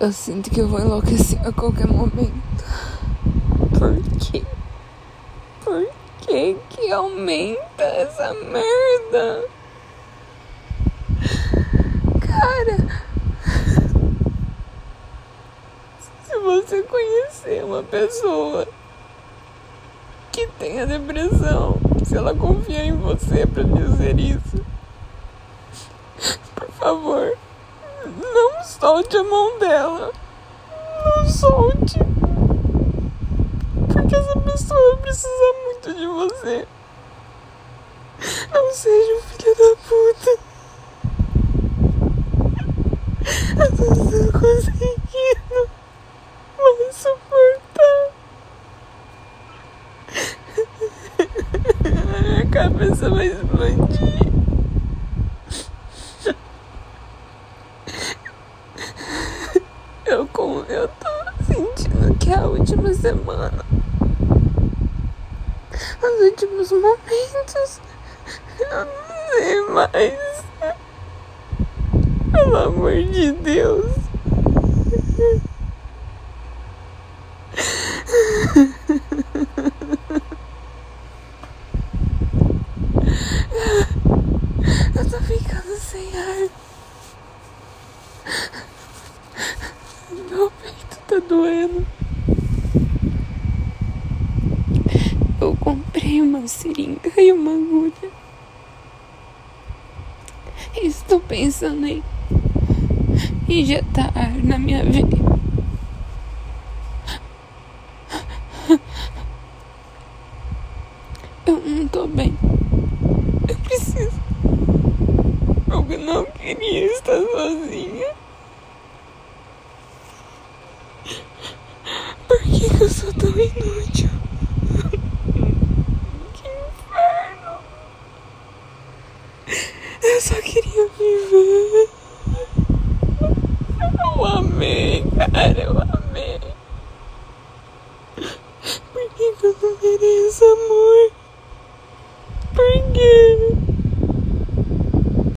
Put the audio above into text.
Eu sinto que eu vou enlouquecer a qualquer momento. Por quê? Por que que aumenta essa merda? Cara, se você conhecer uma pessoa que tenha depressão, se ela confia em você para dizer isso, por favor, não solte a mão dela. Não solte. Porque essa pessoa precisa muito de você. Não seja um filho da puta. Eu tô conseguindo mais suportar. A minha cabeça vai explodir. Eu, com, eu tô sentindo que é a última semana, os últimos momentos, eu não sei mais. Pelo amor de Deus. Eu tô ficando sem ar. Meu peito tá doendo. Eu comprei uma seringa e uma agulha. Estou pensando em injetar ar na minha veia. Eu não tô bem. Eu preciso. Eu não queria estar sozinha. Por que, que eu sou tão inútil? Que inferno! Eu só queria viver. Eu amei, cara, eu amei.